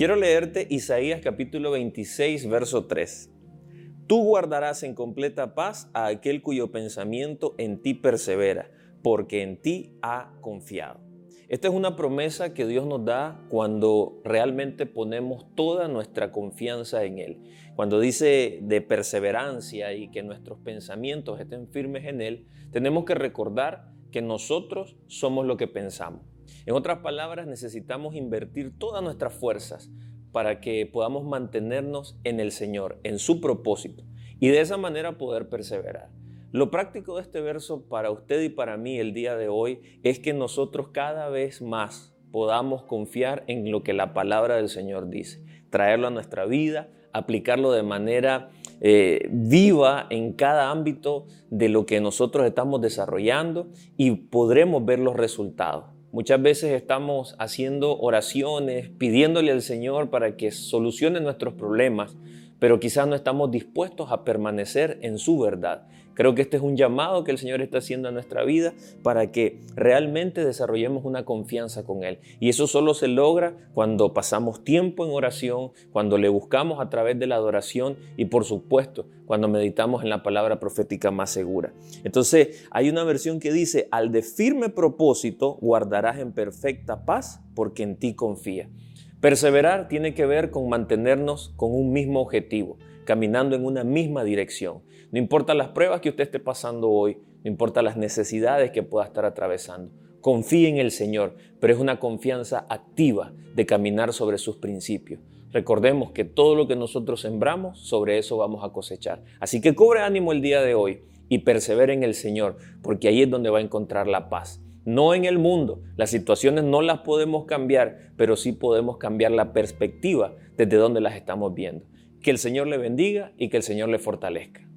Quiero leerte Isaías capítulo 26, verso 3. Tú guardarás en completa paz a aquel cuyo pensamiento en ti persevera, porque en ti ha confiado. Esta es una promesa que Dios nos da cuando realmente ponemos toda nuestra confianza en Él. Cuando dice de perseverancia y que nuestros pensamientos estén firmes en Él, tenemos que recordar que nosotros somos lo que pensamos. En otras palabras, necesitamos invertir todas nuestras fuerzas para que podamos mantenernos en el Señor, en su propósito, y de esa manera poder perseverar. Lo práctico de este verso para usted y para mí el día de hoy es que nosotros cada vez más podamos confiar en lo que la palabra del Señor dice, traerlo a nuestra vida, aplicarlo de manera eh, viva en cada ámbito de lo que nosotros estamos desarrollando y podremos ver los resultados. Muchas veces estamos haciendo oraciones, pidiéndole al Señor para que solucione nuestros problemas, pero quizás no estamos dispuestos a permanecer en su verdad. Creo que este es un llamado que el Señor está haciendo a nuestra vida para que realmente desarrollemos una confianza con Él. Y eso solo se logra cuando pasamos tiempo en oración, cuando le buscamos a través de la adoración y por supuesto cuando meditamos en la palabra profética más segura. Entonces hay una versión que dice, al de firme propósito guardarás en perfecta paz porque en ti confía. Perseverar tiene que ver con mantenernos con un mismo objetivo, caminando en una misma dirección. No importa las pruebas que usted esté pasando hoy, no importa las necesidades que pueda estar atravesando. Confíe en el Señor, pero es una confianza activa de caminar sobre sus principios. Recordemos que todo lo que nosotros sembramos, sobre eso vamos a cosechar. Así que cobre ánimo el día de hoy y persevere en el Señor, porque ahí es donde va a encontrar la paz no en el mundo. Las situaciones no las podemos cambiar, pero sí podemos cambiar la perspectiva desde donde las estamos viendo. Que el Señor le bendiga y que el Señor le fortalezca.